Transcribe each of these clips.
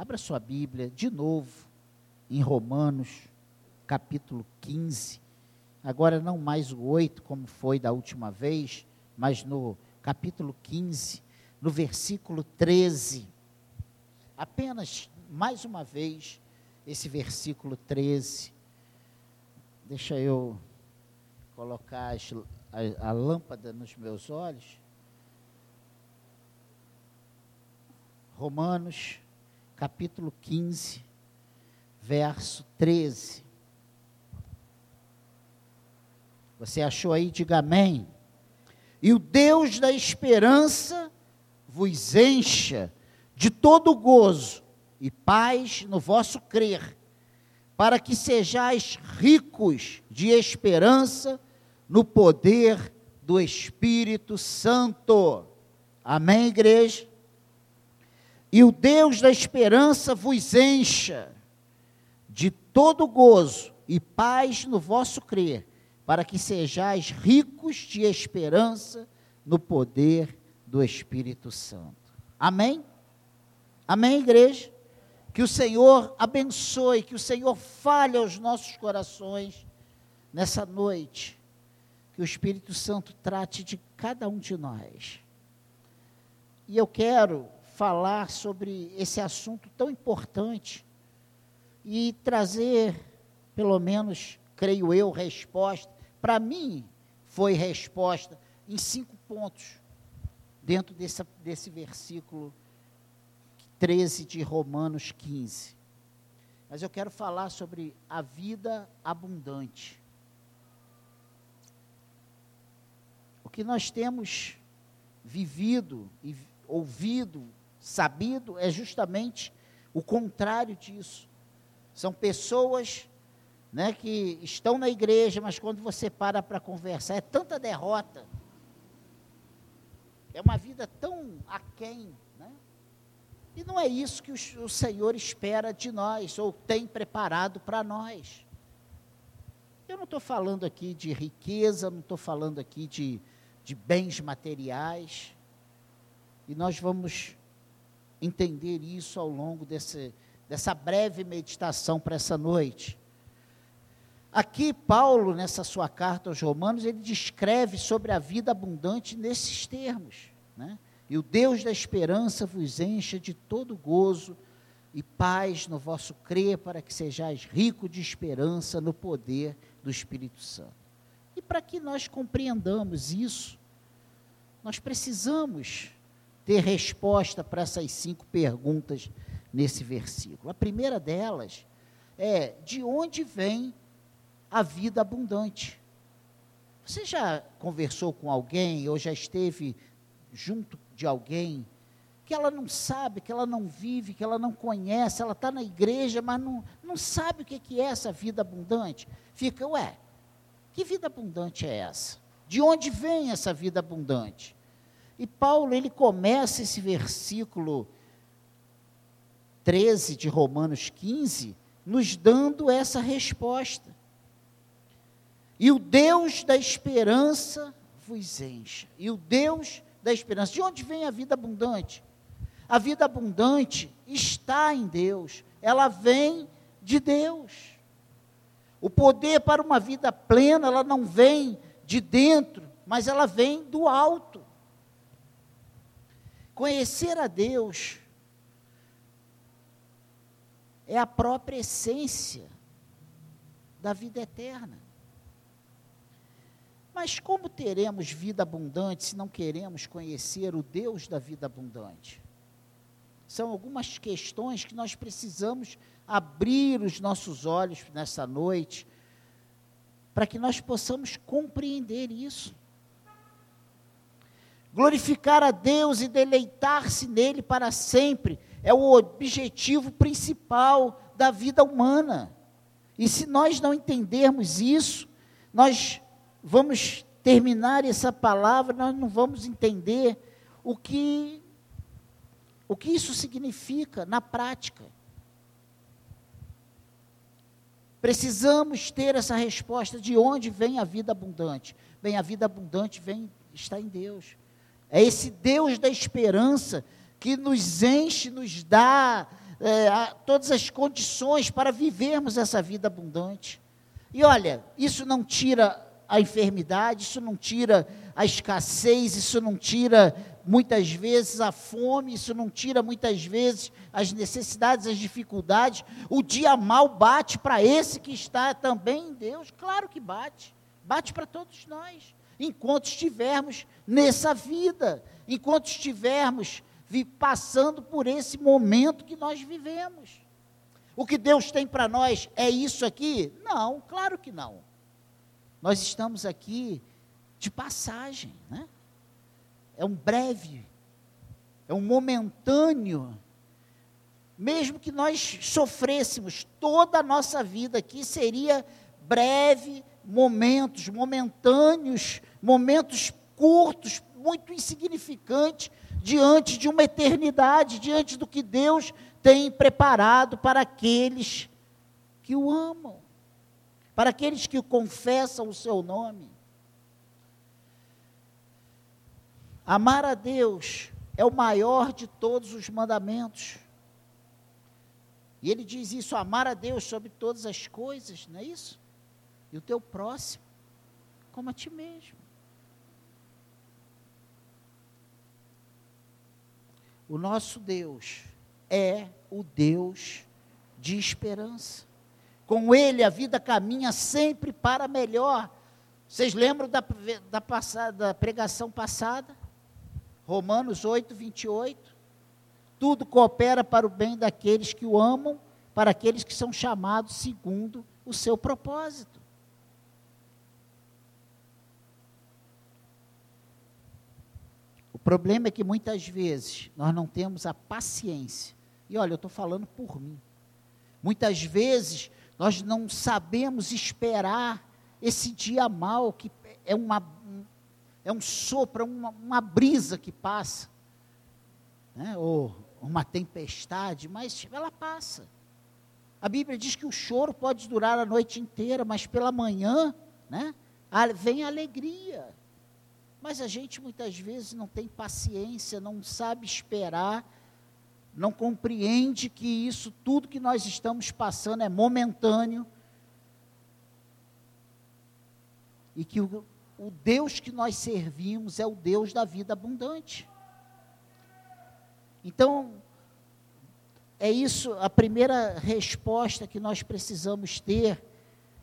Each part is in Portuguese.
Abra sua Bíblia de novo em Romanos, capítulo 15. Agora não mais o 8, como foi da última vez, mas no capítulo 15, no versículo 13. Apenas mais uma vez esse versículo 13. Deixa eu colocar as, a, a lâmpada nos meus olhos. Romanos, capítulo 15, verso 13. Você achou aí? Diga amém. E o Deus da esperança vos encha de todo gozo e paz no vosso crer, para que sejais ricos de esperança no poder do Espírito Santo. Amém, igreja? E o Deus da esperança vos encha de todo gozo e paz no vosso crer, para que sejais ricos de esperança no poder do Espírito Santo. Amém? Amém, igreja? Que o Senhor abençoe, que o Senhor fale aos nossos corações nessa noite. Que o Espírito Santo trate de cada um de nós. E eu quero falar sobre esse assunto tão importante e trazer, pelo menos, creio eu, resposta. Para mim, foi resposta em cinco pontos, dentro desse, desse versículo 13 de Romanos 15. Mas eu quero falar sobre a vida abundante. O que nós temos vivido e ouvido sabido é justamente o contrário disso. São pessoas né, que estão na igreja, mas quando você para para conversar, é tanta derrota. É uma vida tão aquém. Né? E não é isso que o, o Senhor espera de nós, ou tem preparado para nós. Eu não estou falando aqui de riqueza, não estou falando aqui de, de bens materiais. E nós vamos entender isso ao longo desse, dessa breve meditação para essa noite. Aqui, Paulo, nessa sua carta aos Romanos, ele descreve sobre a vida abundante nesses termos. Né? E o Deus da esperança vos encha de todo gozo e paz no vosso crer, para que sejais rico de esperança no poder do Espírito Santo. E para que nós compreendamos isso, nós precisamos ter resposta para essas cinco perguntas nesse versículo. A primeira delas é: de onde vem a vida abundante? Você já conversou com alguém ou já esteve junto de alguém que ela não sabe, que ela não vive, que ela não conhece, ela está na igreja, mas não, não sabe o que é essa vida abundante? Fica, ué, que vida abundante é essa? De onde vem essa vida abundante? E Paulo, ele começa esse versículo 13 de Romanos 15, nos dando essa resposta. E o Deus da esperança vos encha. E o Deus da esperança. De onde vem a vida abundante? A vida abundante está em Deus. Ela vem de Deus. O poder para uma vida plena, ela não vem de dentro, mas ela vem do alto. Conhecer a Deus é a própria essência da vida eterna. Mas como teremos vida abundante se não queremos conhecer o Deus da vida abundante? São algumas questões que nós precisamos abrir os nossos olhos nessa noite, para que nós possamos compreender isso glorificar a Deus e deleitar-se nele para sempre é o objetivo principal da vida humana. E se nós não entendermos isso, nós vamos terminar essa palavra, nós não vamos entender o que o que isso significa na prática. Precisamos ter essa resposta de onde vem a vida abundante. Bem, a vida abundante vem está em Deus. É esse Deus da esperança que nos enche, nos dá, é, todas as condições para vivermos essa vida abundante. E olha, isso não tira a enfermidade, isso não tira a escassez, isso não tira muitas vezes a fome, isso não tira muitas vezes as necessidades, as dificuldades. O dia mal bate para esse que está também em Deus, claro que bate, bate para todos nós, enquanto estivermos nessa vida, enquanto estivermos passando por esse momento que nós vivemos. O que Deus tem para nós é isso aqui? Não, claro que não. Nós estamos aqui de passagem, né? É um breve, é um momentâneo. Mesmo que nós sofrêssemos toda a nossa vida aqui, seria breve momentos, momentâneos, momentos curtos, muito insignificantes diante de uma eternidade, diante do que Deus tem preparado para aqueles que o amam, para aqueles que confessam o seu nome. Amar a Deus é o maior de todos os mandamentos. E ele diz isso: amar a Deus sobre todas as coisas, não é isso? E o teu próximo, como a ti mesmo. O nosso Deus é o Deus de esperança. Com Ele a vida caminha sempre para melhor. Vocês lembram da, da, passada, da pregação passada? Romanos 8, 28. Tudo coopera para o bem daqueles que o amam, para aqueles que são chamados segundo o seu propósito. Problema é que muitas vezes nós não temos a paciência. E olha, eu estou falando por mim. Muitas vezes nós não sabemos esperar esse dia mal, que é, uma, é um sopro, é uma, uma brisa que passa, né? ou uma tempestade, mas ela passa. A Bíblia diz que o choro pode durar a noite inteira, mas pela manhã né, vem a alegria. Mas a gente muitas vezes não tem paciência, não sabe esperar, não compreende que isso tudo que nós estamos passando é momentâneo e que o, o Deus que nós servimos é o Deus da vida abundante. Então, é isso, a primeira resposta que nós precisamos ter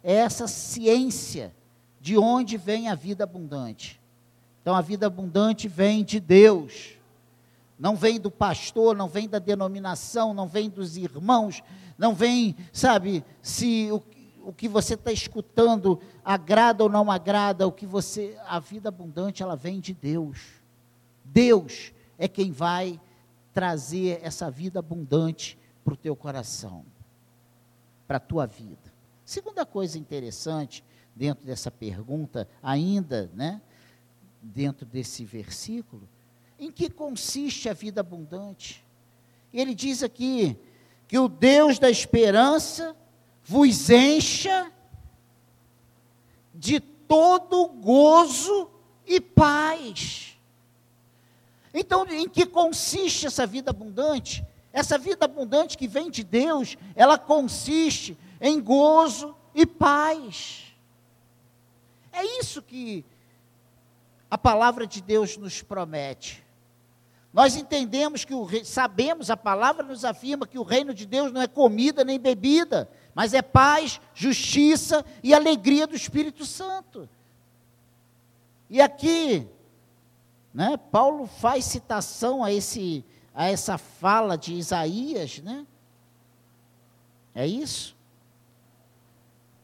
é essa ciência de onde vem a vida abundante. Então a vida abundante vem de Deus. Não vem do pastor, não vem da denominação, não vem dos irmãos, não vem, sabe, se o, o que você está escutando agrada ou não agrada, o que você. A vida abundante, ela vem de Deus. Deus é quem vai trazer essa vida abundante para o teu coração, para a tua vida. Segunda coisa interessante dentro dessa pergunta, ainda, né? Dentro desse versículo, em que consiste a vida abundante. Ele diz aqui que o Deus da esperança vos encha de todo gozo e paz. Então, em que consiste essa vida abundante? Essa vida abundante que vem de Deus, ela consiste em gozo e paz. É isso que a palavra de Deus nos promete. Nós entendemos que o sabemos, a palavra nos afirma que o reino de Deus não é comida nem bebida, mas é paz, justiça e alegria do Espírito Santo. E aqui, né, Paulo faz citação a, esse, a essa fala de Isaías, né? É isso?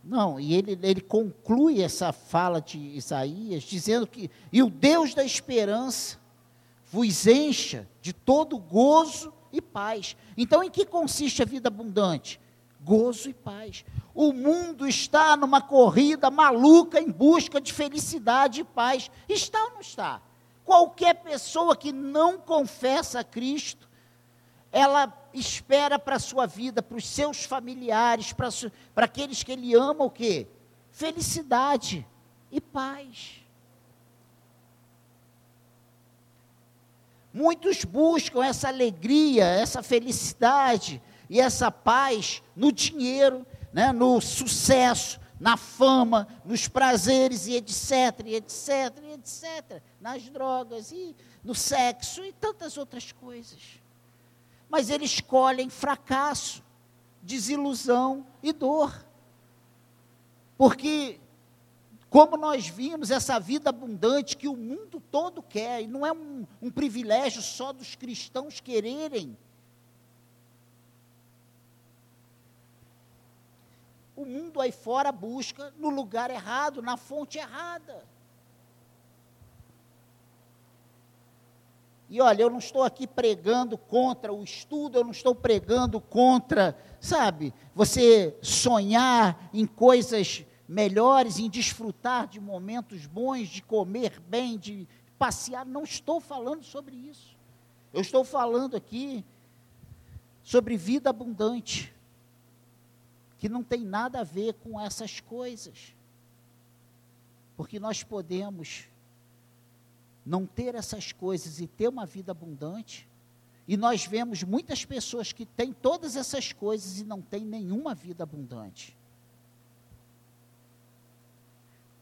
Não, e ele, ele conclui essa fala de Isaías, dizendo que, e o Deus da esperança vos encha de todo gozo e paz. Então, em que consiste a vida abundante? Gozo e paz. O mundo está numa corrida maluca em busca de felicidade e paz. Está ou não está? Qualquer pessoa que não confessa a Cristo, ela espera para a sua vida, para os seus familiares, para, para aqueles que ele ama o quê? Felicidade e paz. Muitos buscam essa alegria, essa felicidade e essa paz no dinheiro, né, no sucesso, na fama, nos prazeres e etc, e etc, e etc, nas drogas e no sexo e tantas outras coisas. Mas eles escolhem fracasso, desilusão e dor. Porque como nós vimos essa vida abundante que o mundo todo quer, e não é um, um privilégio só dos cristãos quererem. O mundo aí fora busca no lugar errado, na fonte errada. E olha, eu não estou aqui pregando contra o estudo, eu não estou pregando contra, sabe, você sonhar em coisas melhores, em desfrutar de momentos bons, de comer bem, de passear. Não estou falando sobre isso. Eu estou falando aqui sobre vida abundante, que não tem nada a ver com essas coisas. Porque nós podemos não ter essas coisas e ter uma vida abundante, e nós vemos muitas pessoas que têm todas essas coisas e não têm nenhuma vida abundante.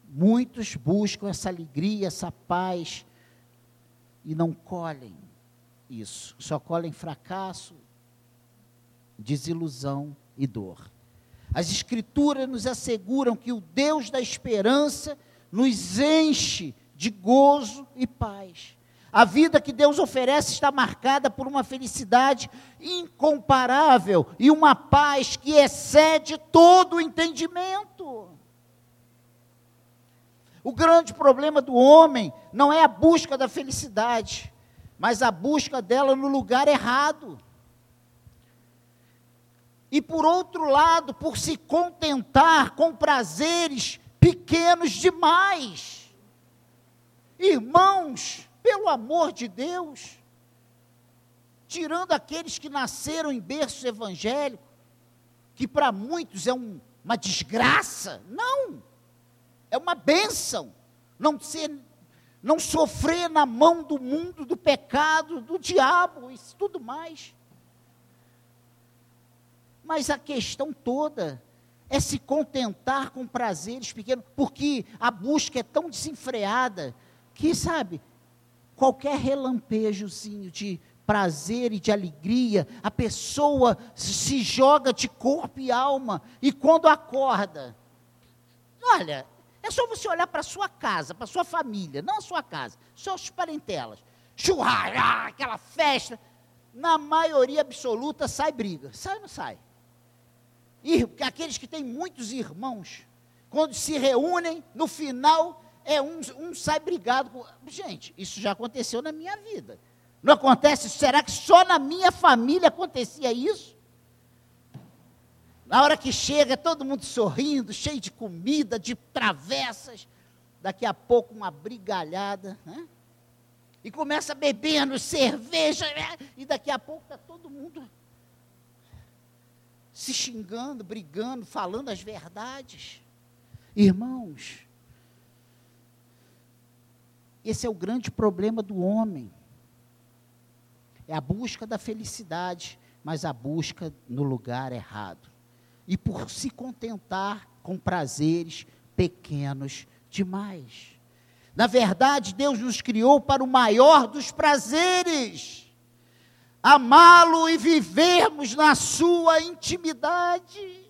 Muitos buscam essa alegria, essa paz e não colhem isso, só colhem fracasso, desilusão e dor. As Escrituras nos asseguram que o Deus da esperança nos enche de gozo e paz. A vida que Deus oferece está marcada por uma felicidade incomparável e uma paz que excede todo o entendimento. O grande problema do homem não é a busca da felicidade, mas a busca dela no lugar errado. E por outro lado, por se contentar com prazeres pequenos demais. Irmãos, pelo amor de Deus, tirando aqueles que nasceram em berço evangélico, que para muitos é um, uma desgraça, não é uma bênção não ser, não sofrer na mão do mundo, do pecado, do diabo e tudo mais. Mas a questão toda é se contentar com prazeres pequenos, porque a busca é tão desenfreada que, sabe, qualquer relampejozinho de prazer e de alegria, a pessoa se joga de corpo e alma, e quando acorda, olha, é só você olhar para sua casa, para sua família, não a sua casa, suas parentelas. Churrasco, ah, aquela festa. Na maioria absoluta sai briga. Sai ou não sai? E aqueles que têm muitos irmãos, quando se reúnem, no final, é um, um sai brigado. Com... Gente, isso já aconteceu na minha vida. Não acontece? Será que só na minha família acontecia isso? Na hora que chega, todo mundo sorrindo, cheio de comida, de travessas. Daqui a pouco, uma brigalhada, né? E começa bebendo cerveja, né? e daqui a pouco está todo mundo se xingando, brigando, falando as verdades. Irmãos, esse é o grande problema do homem. É a busca da felicidade, mas a busca no lugar errado e por se contentar com prazeres pequenos demais. Na verdade, Deus nos criou para o maior dos prazeres, amá-lo e vivermos na sua intimidade.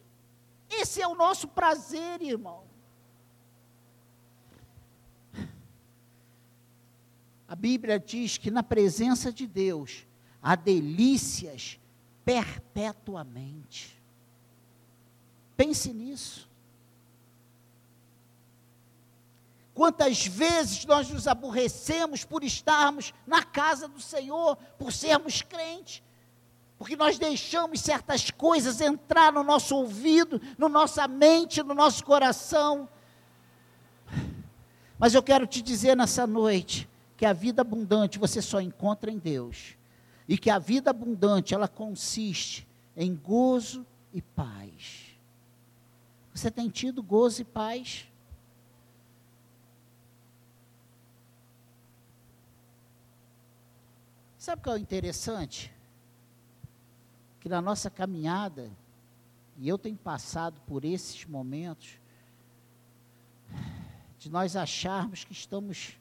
Esse é o nosso prazer, irmão. A Bíblia diz que na presença de Deus há delícias perpetuamente. Pense nisso. Quantas vezes nós nos aborrecemos por estarmos na casa do Senhor, por sermos crentes, porque nós deixamos certas coisas entrar no nosso ouvido, na nossa mente, no nosso coração. Mas eu quero te dizer nessa noite que a vida abundante você só encontra em Deus. E que a vida abundante, ela consiste em gozo e paz. Você tem tido gozo e paz? Sabe o que é interessante? que na nossa caminhada, e eu tenho passado por esses momentos, de nós acharmos que estamos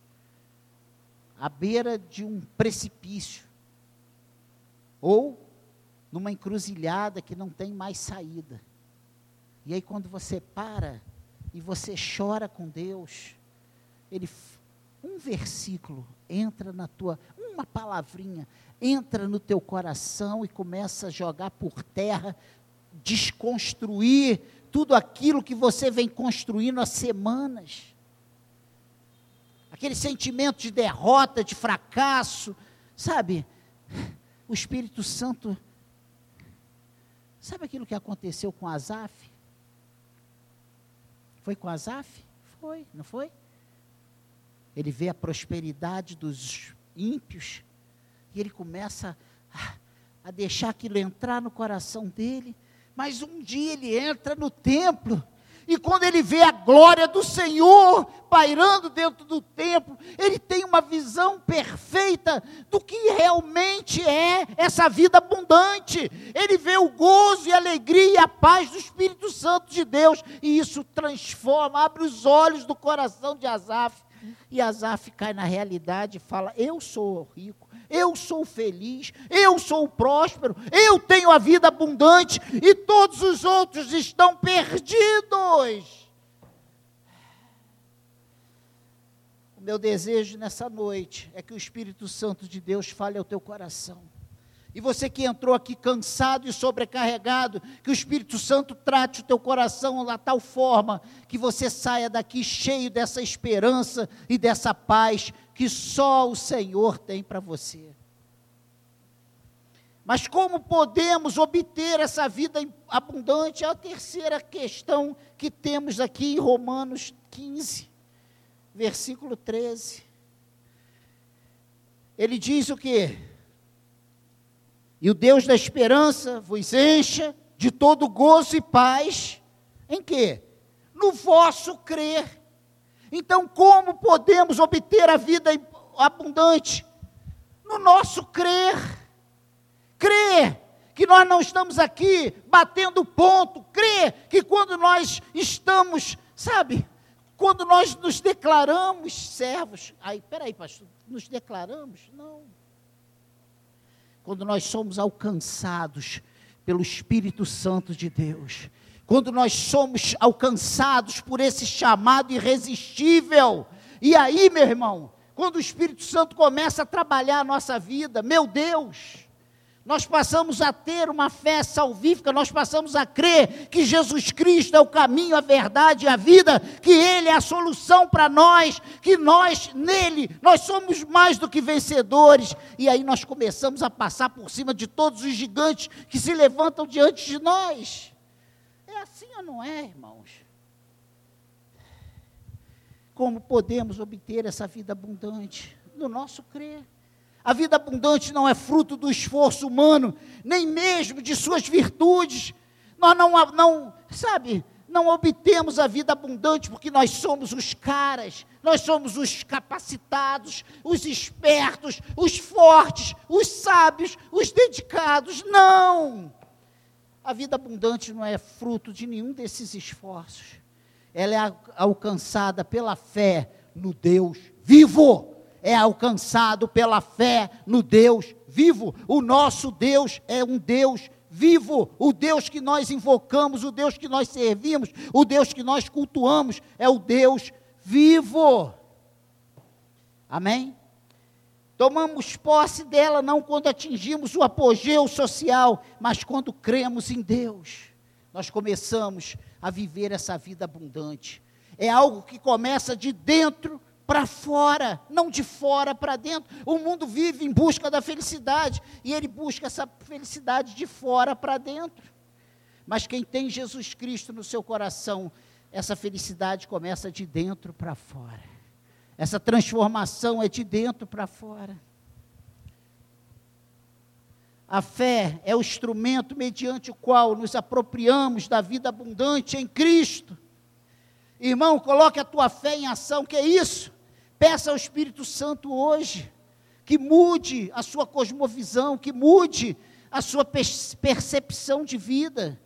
à beira de um precipício, ou numa encruzilhada que não tem mais saída. E aí, quando você para e você chora com Deus, Ele, um versículo entra na tua, uma palavrinha entra no teu coração e começa a jogar por terra, desconstruir tudo aquilo que você vem construindo há semanas. Aquele sentimento de derrota, de fracasso, sabe? O Espírito Santo Sabe aquilo que aconteceu com Asaf? Foi com Asaf? Foi, não foi? Ele vê a prosperidade dos ímpios e ele começa a, a deixar aquilo entrar no coração dele. Mas um dia ele entra no templo e quando ele vê a glória do Senhor pairando dentro do templo, ele tem uma visão perfeita do que realmente é essa vida abundante. Ele vê o gozo e a alegria e a paz do Espírito Santo de Deus, e isso transforma, abre os olhos do coração de Asaf. E Asaf cai na realidade e fala: Eu sou rico, eu sou feliz, eu sou próspero, eu tenho a vida abundante e todos os outros estão perdidos. O meu desejo nessa noite é que o Espírito Santo de Deus fale ao teu coração. E você que entrou aqui cansado e sobrecarregado, que o Espírito Santo trate o teu coração da tal forma que você saia daqui cheio dessa esperança e dessa paz que só o Senhor tem para você. Mas como podemos obter essa vida abundante? É a terceira questão que temos aqui em Romanos 15, versículo 13. Ele diz o que? E o Deus da esperança vos encha de todo gozo e paz. Em quê? No vosso crer então, como podemos obter a vida abundante? No nosso crer. Crer que nós não estamos aqui batendo ponto. Crer que quando nós estamos, sabe, quando nós nos declaramos servos. Aí, peraí, pastor, nos declaramos? Não. Quando nós somos alcançados pelo Espírito Santo de Deus quando nós somos alcançados por esse chamado irresistível. E aí, meu irmão, quando o Espírito Santo começa a trabalhar a nossa vida, meu Deus, nós passamos a ter uma fé salvífica, nós passamos a crer que Jesus Cristo é o caminho, a verdade e a vida, que Ele é a solução para nós, que nós, nele, nós somos mais do que vencedores, e aí nós começamos a passar por cima de todos os gigantes que se levantam diante de nós. É assim ou não é, irmãos? Como podemos obter essa vida abundante? No nosso crer. A vida abundante não é fruto do esforço humano, nem mesmo de suas virtudes. Nós não, não sabe, não obtemos a vida abundante porque nós somos os caras, nós somos os capacitados, os espertos, os fortes, os sábios, os dedicados. Não! A vida abundante não é fruto de nenhum desses esforços. Ela é alcançada pela fé no Deus vivo. É alcançado pela fé no Deus vivo. O nosso Deus é um Deus vivo. O Deus que nós invocamos, o Deus que nós servimos, o Deus que nós cultuamos é o Deus vivo. Amém? Tomamos posse dela não quando atingimos o apogeu social, mas quando cremos em Deus. Nós começamos a viver essa vida abundante. É algo que começa de dentro para fora, não de fora para dentro. O mundo vive em busca da felicidade e ele busca essa felicidade de fora para dentro. Mas quem tem Jesus Cristo no seu coração, essa felicidade começa de dentro para fora. Essa transformação é de dentro para fora. A fé é o instrumento mediante o qual nos apropriamos da vida abundante em Cristo. Irmão, coloque a tua fé em ação, que é isso? Peça ao Espírito Santo hoje que mude a sua cosmovisão, que mude a sua percepção de vida.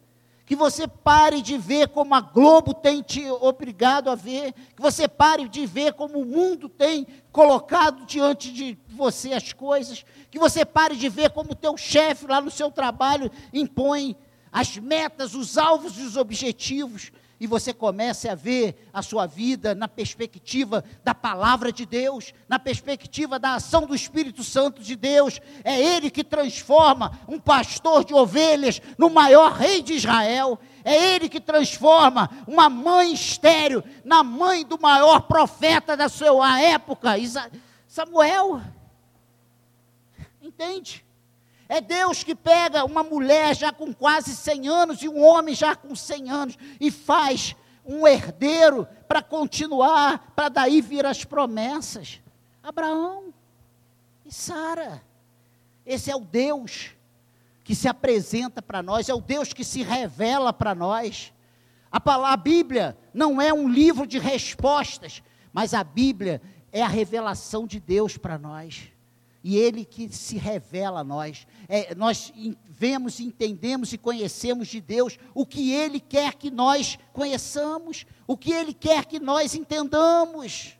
Que você pare de ver como a Globo tem te obrigado a ver, que você pare de ver como o mundo tem colocado diante de você as coisas, que você pare de ver como o teu chefe lá no seu trabalho impõe as metas, os alvos e os objetivos, e você comece a ver a sua vida na perspectiva da palavra de Deus, na perspectiva da ação do Espírito Santo de Deus. É Ele que transforma um pastor de ovelhas no maior rei de Israel. É Ele que transforma uma mãe estéreo na mãe do maior profeta da sua época, Samuel. Entende? É Deus que pega uma mulher já com quase 100 anos e um homem já com 100 anos e faz um herdeiro para continuar, para daí vir as promessas. Abraão e Sara. Esse é o Deus que se apresenta para nós, é o Deus que se revela para nós. A, palavra, a Bíblia não é um livro de respostas, mas a Bíblia é a revelação de Deus para nós e Ele que se revela a nós. É, nós vemos, entendemos e conhecemos de Deus o que Ele quer que nós conheçamos, o que Ele quer que nós entendamos.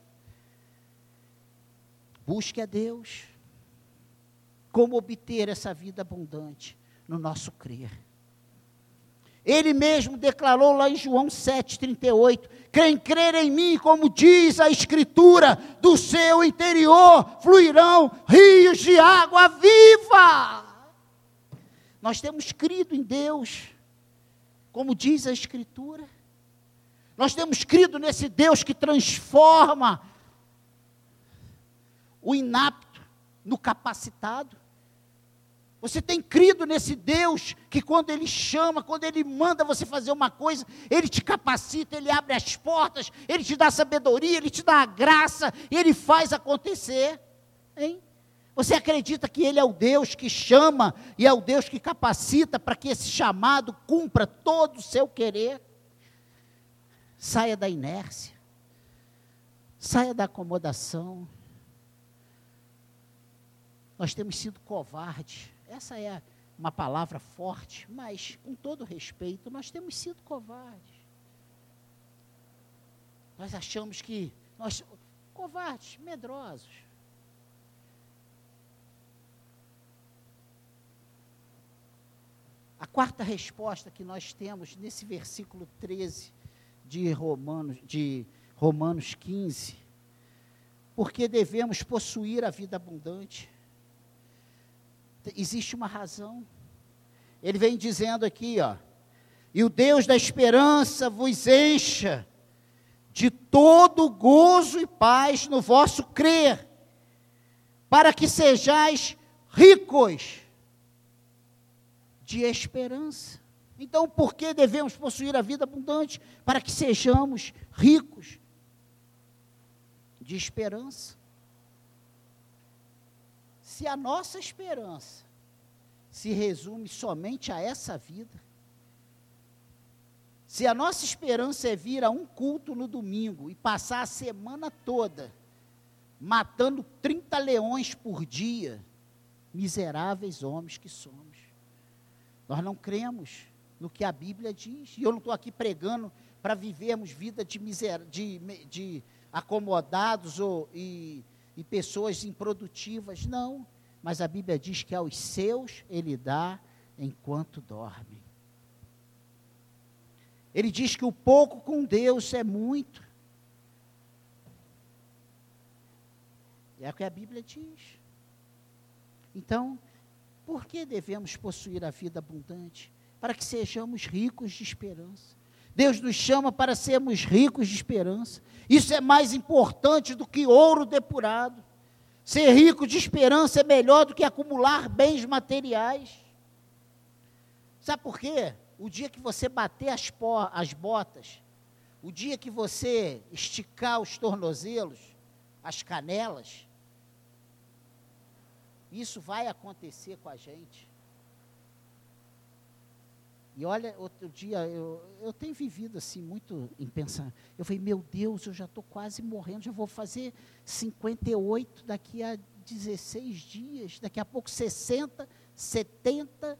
Busque a Deus. Como obter essa vida abundante no nosso crer. Ele mesmo declarou lá em João 7,38: quem crer em mim, como diz a Escritura, do seu interior fluirão rios de água viva. Nós temos crido em Deus, como diz a Escritura. Nós temos crido nesse Deus que transforma o inapto no capacitado. Você tem crido nesse Deus que quando Ele chama, quando Ele manda você fazer uma coisa, Ele te capacita, Ele abre as portas, Ele te dá sabedoria, Ele te dá a graça, Ele faz acontecer. Hein? Você acredita que Ele é o Deus que chama e é o Deus que capacita para que esse chamado cumpra todo o seu querer? Saia da inércia, saia da acomodação. Nós temos sido covardes essa é uma palavra forte, mas com todo respeito, nós temos sido covardes. Nós achamos que nós covardes, medrosos. A quarta resposta que nós temos nesse versículo 13 de Romanos, de Romanos 15, porque devemos possuir a vida abundante existe uma razão. Ele vem dizendo aqui, ó, e o Deus da esperança vos encha de todo gozo e paz no vosso crer, para que sejais ricos de esperança. Então, por que devemos possuir a vida abundante? Para que sejamos ricos de esperança se a nossa esperança se resume somente a essa vida, se a nossa esperança é vir a um culto no domingo e passar a semana toda matando 30 leões por dia, miseráveis homens que somos. Nós não cremos no que a Bíblia diz. E eu não estou aqui pregando para vivermos vida de, miser, de, de acomodados ou, e e pessoas improdutivas. Não. Mas a Bíblia diz que aos seus ele dá enquanto dorme. Ele diz que o pouco com Deus é muito. É o que a Bíblia diz. Então, por que devemos possuir a vida abundante? Para que sejamos ricos de esperança. Deus nos chama para sermos ricos de esperança. Isso é mais importante do que ouro depurado. Ser rico de esperança é melhor do que acumular bens materiais. Sabe por quê? O dia que você bater as, as botas, o dia que você esticar os tornozelos, as canelas, isso vai acontecer com a gente. E olha, outro dia, eu, eu tenho vivido assim, muito em pensar. Eu falei, meu Deus, eu já estou quase morrendo, já vou fazer 58 daqui a 16 dias, daqui a pouco 60, 70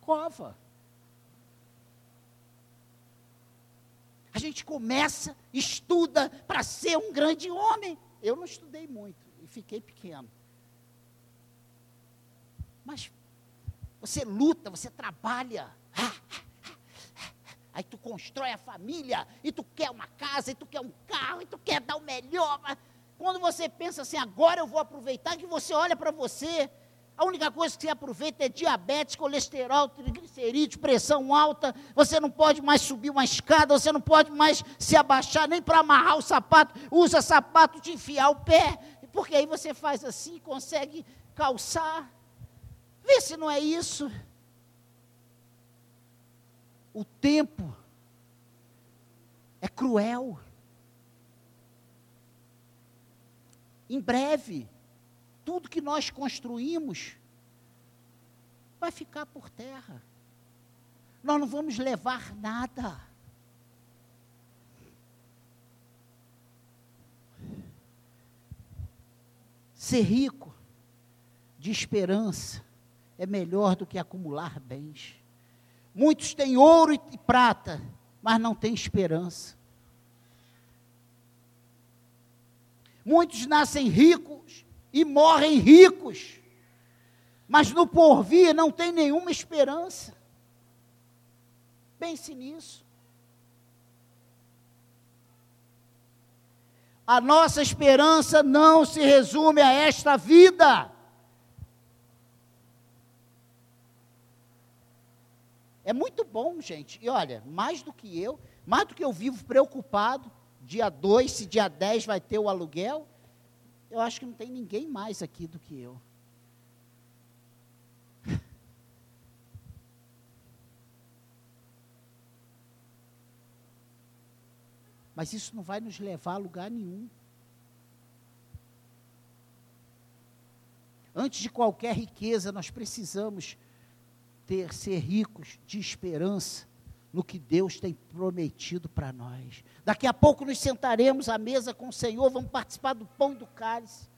cova. A gente começa, estuda para ser um grande homem. Eu não estudei muito e fiquei pequeno. Mas você luta, você trabalha. Aí tu constrói a família, e tu quer uma casa, e tu quer um carro, e tu quer dar o melhor. Quando você pensa assim, agora eu vou aproveitar, que você olha para você, a única coisa que você aproveita é diabetes, colesterol, triglicerídeos, pressão alta. Você não pode mais subir uma escada, você não pode mais se abaixar nem para amarrar o sapato. Usa sapato de enfiar o pé, porque aí você faz assim, consegue calçar. Vê se não é isso. O tempo é cruel. Em breve, tudo que nós construímos vai ficar por terra. Nós não vamos levar nada. Ser rico de esperança é melhor do que acumular bens. Muitos têm ouro e prata, mas não têm esperança. Muitos nascem ricos e morrem ricos, mas no porvir não tem nenhuma esperança. Pense nisso. A nossa esperança não se resume a esta vida. É muito bom, gente. E olha, mais do que eu, mais do que eu vivo preocupado, dia 2, se dia 10 vai ter o aluguel, eu acho que não tem ninguém mais aqui do que eu. Mas isso não vai nos levar a lugar nenhum. Antes de qualquer riqueza, nós precisamos ter, ser ricos de esperança no que Deus tem prometido para nós. Daqui a pouco nos sentaremos à mesa com o Senhor, vamos participar do pão do cálice.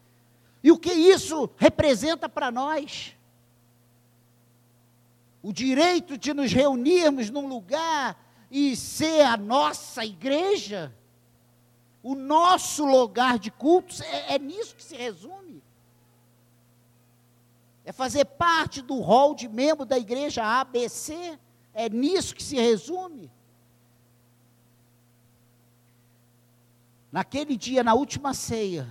E o que isso representa para nós? O direito de nos reunirmos num lugar e ser a nossa igreja, o nosso lugar de cultos, é, é nisso que se resume. É fazer parte do rol de membro da igreja ABC. É nisso que se resume. Naquele dia, na última ceia,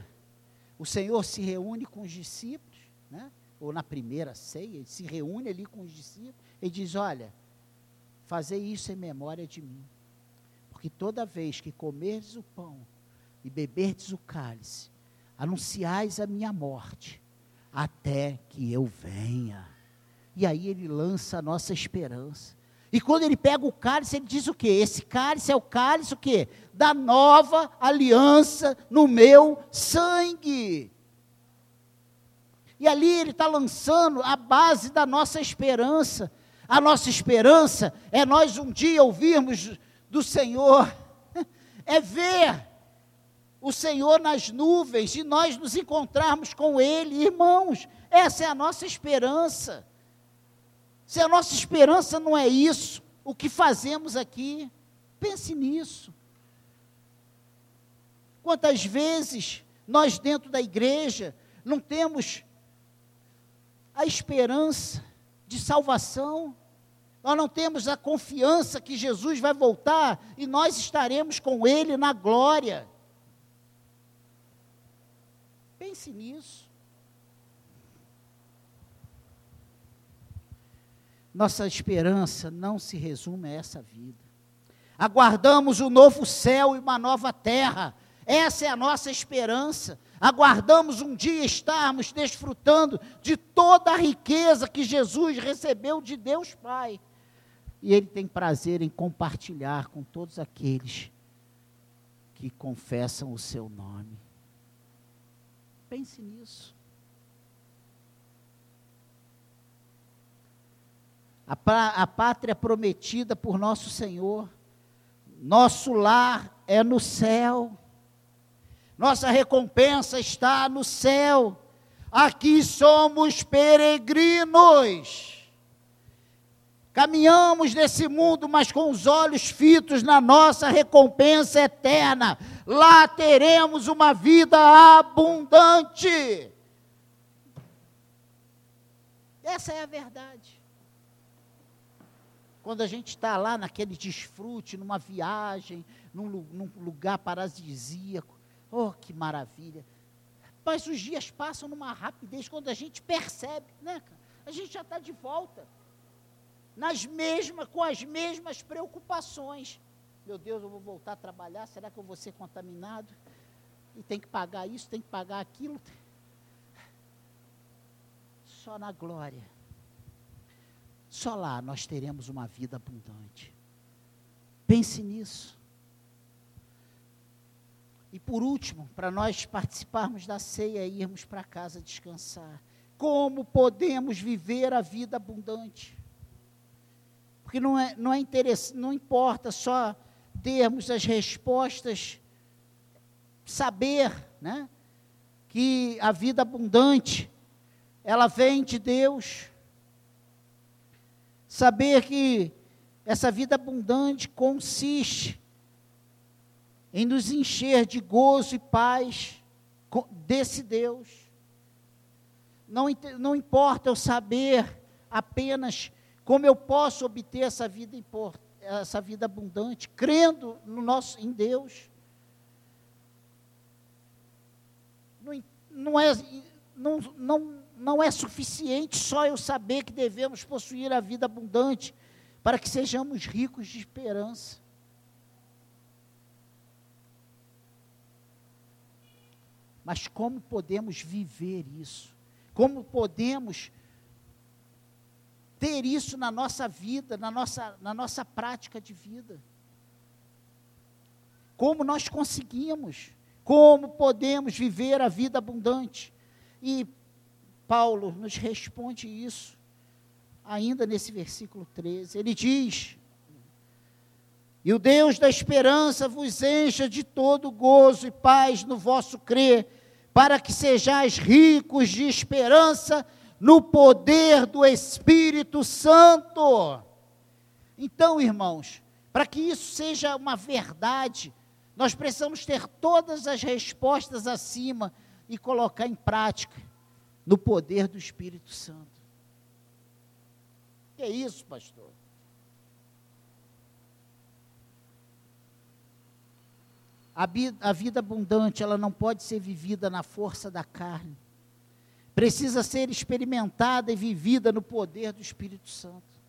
o Senhor se reúne com os discípulos, né? ou na primeira ceia, ele se reúne ali com os discípulos e diz: Olha, fazer isso em memória de mim, porque toda vez que comerdes o pão e beberdes o cálice, anunciais a minha morte, até que eu venha. E aí ele lança a nossa esperança. E quando ele pega o cálice, ele diz o quê? Esse cálice é o cálice o quê? Da nova aliança no meu sangue. E ali ele está lançando a base da nossa esperança. A nossa esperança é nós um dia ouvirmos do Senhor, é ver o Senhor nas nuvens e nós nos encontrarmos com Ele, irmãos, essa é a nossa esperança. Se a nossa esperança não é isso, o que fazemos aqui? Pense nisso. Quantas vezes nós, dentro da igreja, não temos a esperança de salvação, nós não temos a confiança que Jesus vai voltar e nós estaremos com Ele na glória. Pense nisso. Nossa esperança não se resume a essa vida. Aguardamos um novo céu e uma nova terra. Essa é a nossa esperança. Aguardamos um dia estarmos desfrutando de toda a riqueza que Jesus recebeu de Deus Pai. E Ele tem prazer em compartilhar com todos aqueles que confessam o seu nome. Pense nisso. A, a pátria prometida por nosso Senhor, nosso lar é no céu, nossa recompensa está no céu. Aqui somos peregrinos. Caminhamos nesse mundo, mas com os olhos fitos na nossa recompensa eterna. Lá teremos uma vida abundante. Essa é a verdade. Quando a gente está lá naquele desfrute, numa viagem, num, num lugar paradisíaco, oh, que maravilha. Mas os dias passam numa rapidez quando a gente percebe, né, cara? A gente já está de volta nas mesmas, com as mesmas preocupações. Meu Deus, eu vou voltar a trabalhar, será que eu vou ser contaminado? E tem que pagar isso, tem que pagar aquilo. Só na glória. Só lá nós teremos uma vida abundante. Pense nisso. E por último, para nós participarmos da ceia e irmos para casa descansar. Como podemos viver a vida abundante? Porque não, é, não, é não importa só termos as respostas, saber né, que a vida abundante, ela vem de Deus. Saber que essa vida abundante consiste em nos encher de gozo e paz desse Deus. Não, não importa eu saber apenas como eu posso obter essa vida, essa vida abundante? Crendo no nosso, em Deus. Não, não, é, não, não, não é suficiente só eu saber que devemos possuir a vida abundante para que sejamos ricos de esperança. Mas como podemos viver isso? Como podemos ter isso na nossa vida, na nossa, na nossa prática de vida. Como nós conseguimos, como podemos viver a vida abundante. E Paulo nos responde isso, ainda nesse versículo 13. Ele diz: E o Deus da esperança vos encha de todo gozo e paz no vosso crer, para que sejais ricos de esperança no poder do Espírito Santo. Então, irmãos, para que isso seja uma verdade, nós precisamos ter todas as respostas acima e colocar em prática no poder do Espírito Santo. Que é isso, pastor? A vida, a vida abundante, ela não pode ser vivida na força da carne precisa ser experimentada e vivida no poder do Espírito Santo.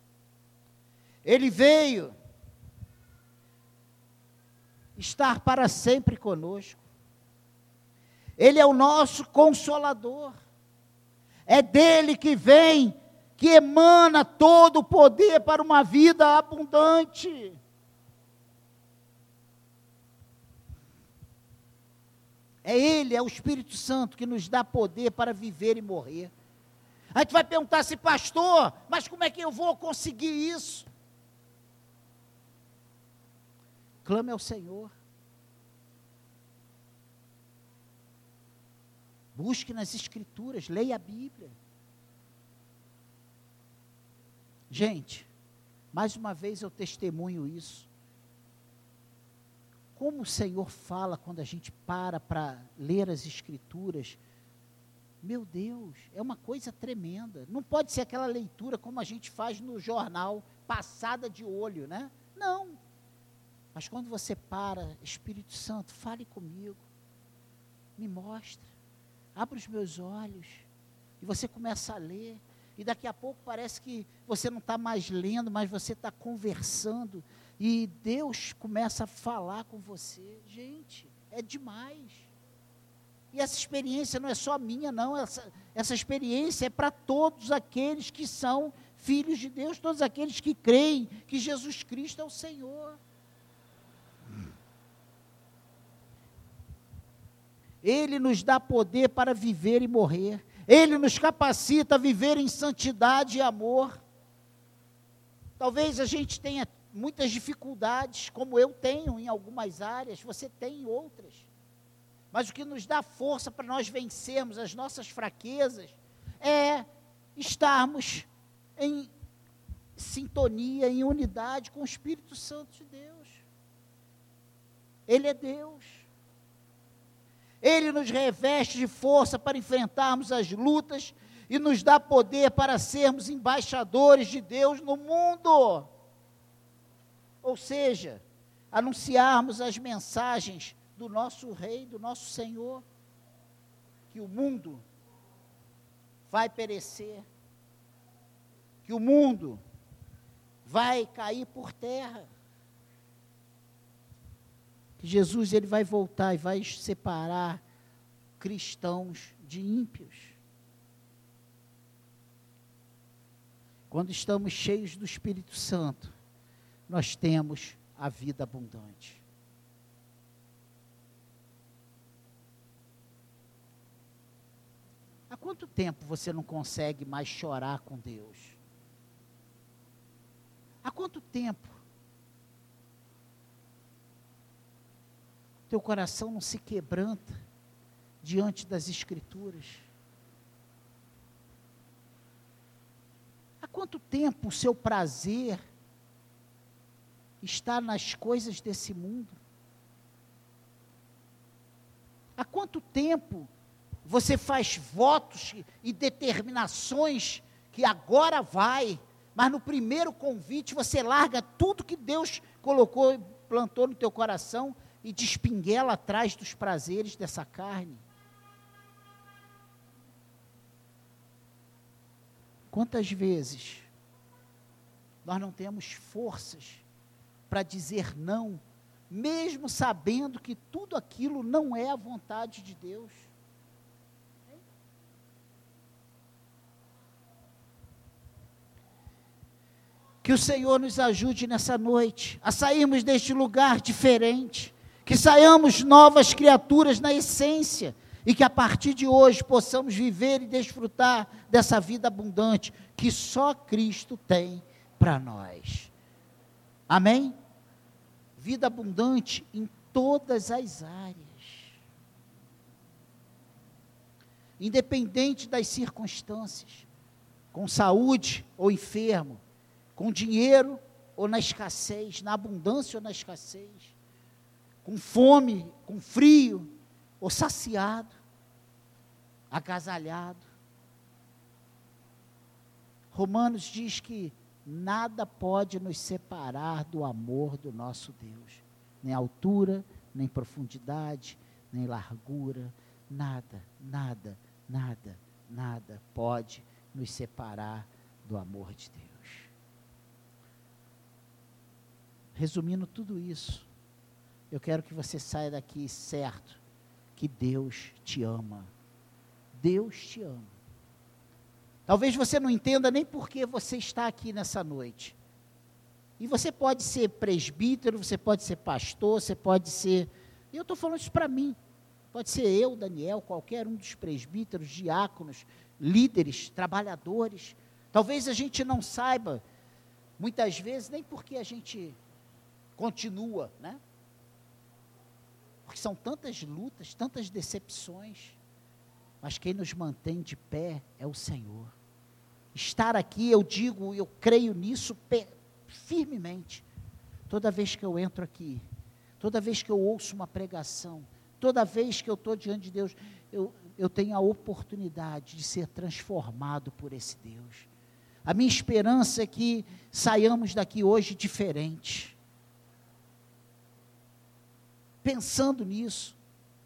Ele veio estar para sempre conosco. Ele é o nosso consolador. É dele que vem, que emana todo o poder para uma vida abundante. É Ele, é o Espírito Santo que nos dá poder para viver e morrer. A gente vai perguntar se, pastor, mas como é que eu vou conseguir isso? Clame ao Senhor. Busque nas Escrituras, leia a Bíblia. Gente, mais uma vez eu testemunho isso como o Senhor fala quando a gente para para ler as Escrituras. Meu Deus, é uma coisa tremenda. Não pode ser aquela leitura como a gente faz no jornal, passada de olho, né? Não. Mas quando você para, Espírito Santo, fale comigo, me mostra, abra os meus olhos, e você começa a ler, e daqui a pouco parece que você não está mais lendo, mas você está conversando, e Deus começa a falar com você. Gente, é demais. E essa experiência não é só minha, não. Essa, essa experiência é para todos aqueles que são filhos de Deus, todos aqueles que creem que Jesus Cristo é o Senhor. Ele nos dá poder para viver e morrer. Ele nos capacita a viver em santidade e amor. Talvez a gente tenha muitas dificuldades, como eu tenho em algumas áreas, você tem em outras. mas o que nos dá força para nós vencermos as nossas fraquezas é estarmos em sintonia, em unidade com o Espírito Santo de Deus. Ele é Deus. Ele nos reveste de força para enfrentarmos as lutas e nos dá poder para sermos embaixadores de Deus no mundo. Ou seja, anunciarmos as mensagens do nosso Rei, do nosso Senhor, que o mundo vai perecer, que o mundo vai cair por terra. Que Jesus ele vai voltar e vai separar cristãos de ímpios. Quando estamos cheios do Espírito Santo, nós temos a vida abundante. Há quanto tempo você não consegue mais chorar com Deus? Há quanto tempo teu coração não se quebranta diante das Escrituras? Há quanto tempo o seu prazer está nas coisas desse mundo? Há quanto tempo você faz votos e determinações que agora vai, mas no primeiro convite você larga tudo que Deus colocou, plantou no teu coração e despinguela atrás dos prazeres dessa carne. Quantas vezes nós não temos forças para dizer não, mesmo sabendo que tudo aquilo não é a vontade de Deus? Que o Senhor nos ajude nessa noite a sairmos deste lugar diferente, que saiamos novas criaturas na essência e que a partir de hoje possamos viver e desfrutar dessa vida abundante que só Cristo tem para nós. Amém? Vida abundante em todas as áreas. Independente das circunstâncias, com saúde ou enfermo, com dinheiro ou na escassez, na abundância ou na escassez, com fome, com frio, ou saciado, agasalhado. Romanos diz que nada pode nos separar do amor do nosso Deus, nem altura, nem profundidade, nem largura, nada, nada, nada, nada pode nos separar do amor de Deus. Resumindo tudo isso, eu quero que você saia daqui certo que Deus te ama. Deus te ama. Talvez você não entenda nem por que você está aqui nessa noite. E você pode ser presbítero, você pode ser pastor, você pode ser. Eu estou falando isso para mim. Pode ser eu, Daniel, qualquer um dos presbíteros, diáconos, líderes, trabalhadores. Talvez a gente não saiba, muitas vezes, nem porque a gente continua, né? Porque são tantas lutas, tantas decepções, mas quem nos mantém de pé é o Senhor. Estar aqui, eu digo, eu creio nisso firmemente. Toda vez que eu entro aqui, toda vez que eu ouço uma pregação, toda vez que eu estou diante de Deus, eu, eu tenho a oportunidade de ser transformado por esse Deus. A minha esperança é que saiamos daqui hoje diferente pensando nisso.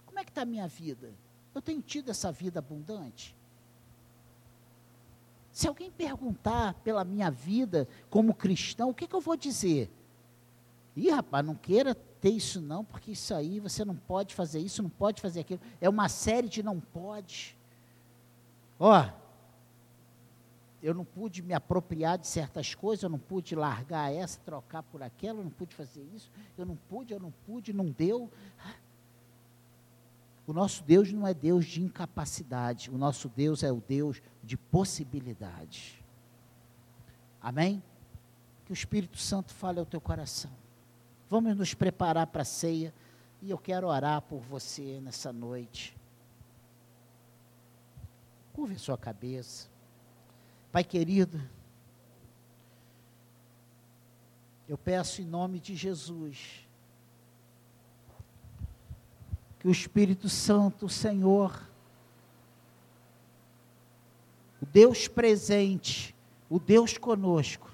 Como é que está a minha vida? Eu tenho tido essa vida abundante? Se alguém perguntar pela minha vida como cristão, o que, que eu vou dizer? Ih, rapaz, não queira ter isso não, porque isso aí você não pode fazer isso, não pode fazer aquilo. É uma série de não pode. Ó, eu não pude me apropriar de certas coisas, eu não pude largar essa, trocar por aquela, eu não pude fazer isso, eu não pude, eu não pude, não deu. O nosso Deus não é Deus de incapacidade, o nosso Deus é o Deus de possibilidade. Amém? Que o Espírito Santo fale ao teu coração. Vamos nos preparar para a ceia, E eu quero orar por você nessa noite. Curve sua cabeça. Pai querido, eu peço em nome de Jesus que o Espírito Santo, o Senhor, o Deus presente, o Deus conosco,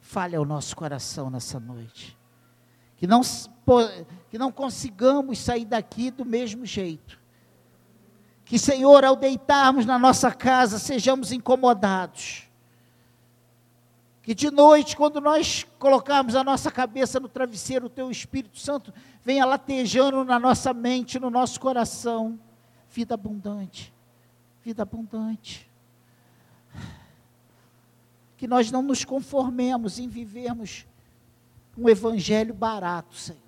fale ao nosso coração nessa noite. Que não, que não consigamos sair daqui do mesmo jeito. Que, Senhor, ao deitarmos na nossa casa, sejamos incomodados. Que de noite, quando nós colocarmos a nossa cabeça no travesseiro, o Teu Espírito Santo venha latejando na nossa mente, no nosso coração. Vida abundante, vida abundante que nós não nos conformemos em vivermos um evangelho barato, Senhor.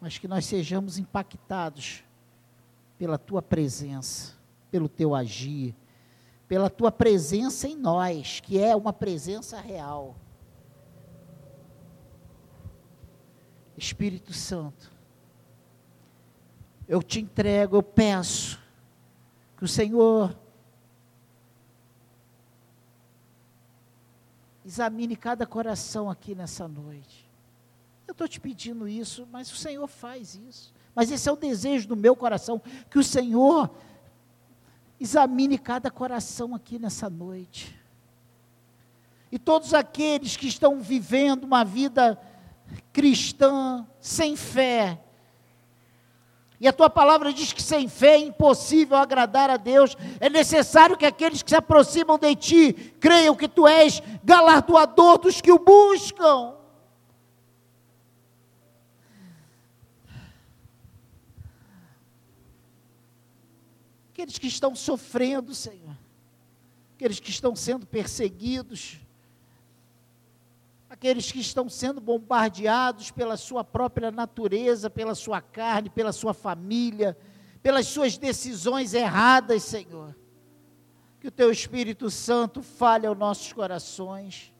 Mas que nós sejamos impactados pela tua presença, pelo teu agir, pela tua presença em nós, que é uma presença real. Espírito Santo, eu te entrego, eu peço que o Senhor Examine cada coração aqui nessa noite. Eu estou te pedindo isso, mas o Senhor faz isso. Mas esse é o desejo do meu coração, que o Senhor examine cada coração aqui nessa noite. E todos aqueles que estão vivendo uma vida cristã sem fé, e a tua palavra diz que sem fé é impossível agradar a Deus. É necessário que aqueles que se aproximam de ti creiam que tu és galardoador dos que o buscam. Aqueles que estão sofrendo, Senhor. Aqueles que estão sendo perseguidos aqueles que estão sendo bombardeados pela sua própria natureza, pela sua carne, pela sua família, pelas suas decisões erradas, Senhor. Que o teu Espírito Santo fale aos nossos corações.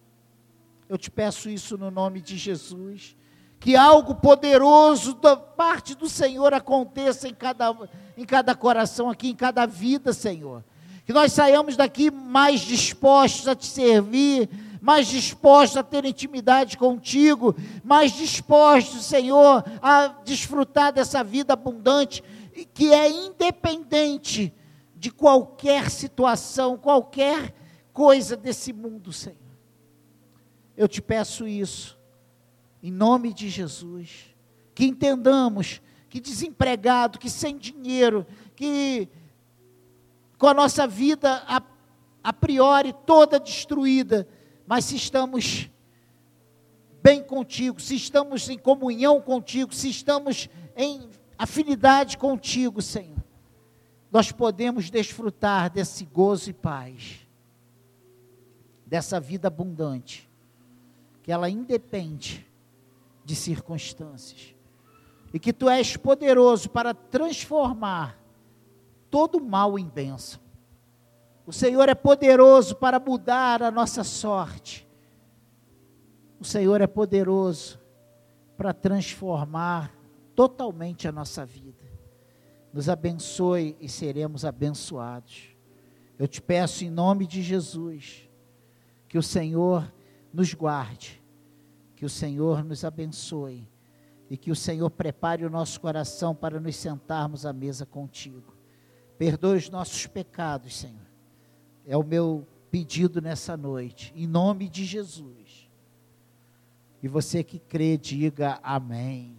Eu te peço isso no nome de Jesus. Que algo poderoso da parte do Senhor aconteça em cada, em cada coração aqui, em cada vida, Senhor. Que nós saiamos daqui mais dispostos a te servir, mais dispostos a ter intimidade contigo, mais dispostos, Senhor, a desfrutar dessa vida abundante, que é independente de qualquer situação, qualquer coisa desse mundo, Senhor. Eu te peço isso, em nome de Jesus, que entendamos que desempregado, que sem dinheiro, que com a nossa vida a, a priori toda destruída, mas se estamos bem contigo, se estamos em comunhão contigo, se estamos em afinidade contigo, Senhor, nós podemos desfrutar desse gozo e paz, dessa vida abundante, que ela independe de circunstâncias, e que tu és poderoso para transformar todo mal em bênção. O Senhor é poderoso para mudar a nossa sorte. O Senhor é poderoso para transformar totalmente a nossa vida. Nos abençoe e seremos abençoados. Eu te peço em nome de Jesus que o Senhor nos guarde, que o Senhor nos abençoe e que o Senhor prepare o nosso coração para nos sentarmos à mesa contigo. Perdoe os nossos pecados, Senhor é o meu pedido nessa noite, em nome de Jesus. E você que crê, diga amém.